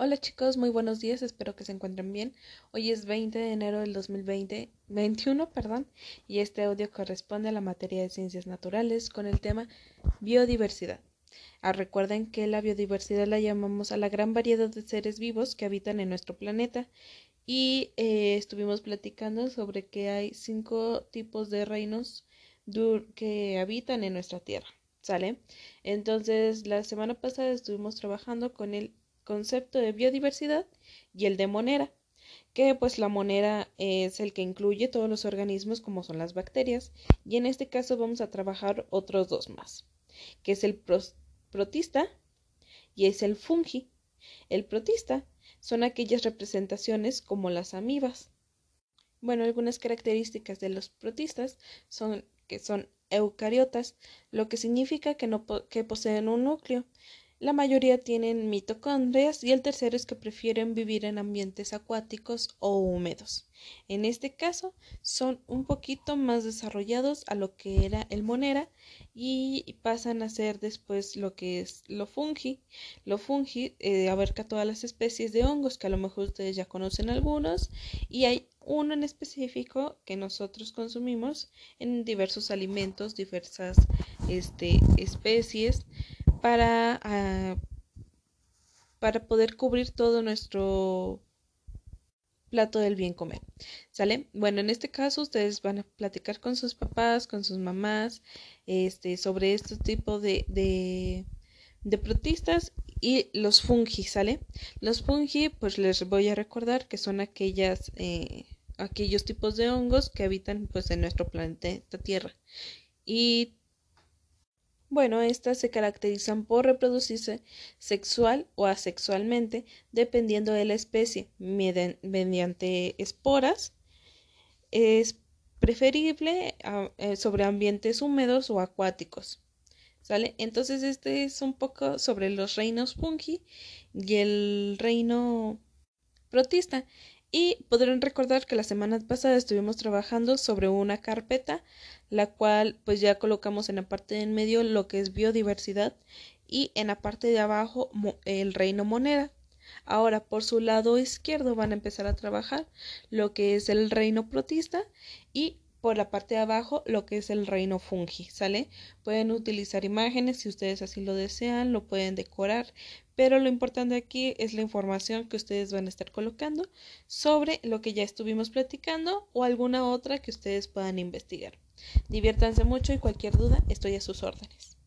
Hola chicos, muy buenos días, espero que se encuentren bien. Hoy es 20 de enero del 2020, 21, perdón, y este audio corresponde a la materia de ciencias naturales con el tema biodiversidad. Ah, recuerden que la biodiversidad la llamamos a la gran variedad de seres vivos que habitan en nuestro planeta y eh, estuvimos platicando sobre que hay cinco tipos de reinos que habitan en nuestra Tierra. ¿Sale? Entonces, la semana pasada estuvimos trabajando con el concepto de biodiversidad y el de monera, que pues la monera es el que incluye todos los organismos como son las bacterias, y en este caso vamos a trabajar otros dos más, que es el protista y es el fungi. El protista son aquellas representaciones como las amibas. Bueno, algunas características de los protistas son que son eucariotas, lo que significa que, no que poseen un núcleo. La mayoría tienen mitocondrias y el tercero es que prefieren vivir en ambientes acuáticos o húmedos. En este caso son un poquito más desarrollados a lo que era el monera y pasan a ser después lo que es lo fungi. Lo fungi eh, abarca todas las especies de hongos que a lo mejor ustedes ya conocen algunos y hay uno en específico que nosotros consumimos en diversos alimentos, diversas este, especies para, ah, para poder cubrir todo nuestro plato del bien comer. ¿Sale? Bueno, en este caso ustedes van a platicar con sus papás, con sus mamás, este, sobre este tipo de, de, de protistas y los fungi, ¿sale? Los fungi, pues les voy a recordar que son aquellas, eh, aquellos tipos de hongos que habitan pues en nuestro planeta Tierra. Y bueno, estas se caracterizan por reproducirse sexual o asexualmente, dependiendo de la especie, mediante esporas. Es preferible eh, sobre ambientes húmedos o acuáticos. ¿Sale? Entonces, este es un poco sobre los reinos fungi y el reino protista. Y podrán recordar que la semana pasada estuvimos trabajando sobre una carpeta, la cual pues ya colocamos en la parte de en medio lo que es biodiversidad y en la parte de abajo el reino moneda. Ahora por su lado izquierdo van a empezar a trabajar lo que es el reino protista y por la parte de abajo lo que es el reino fungi, ¿sale? Pueden utilizar imágenes si ustedes así lo desean, lo pueden decorar, pero lo importante aquí es la información que ustedes van a estar colocando sobre lo que ya estuvimos platicando o alguna otra que ustedes puedan investigar. Diviértanse mucho y cualquier duda estoy a sus órdenes.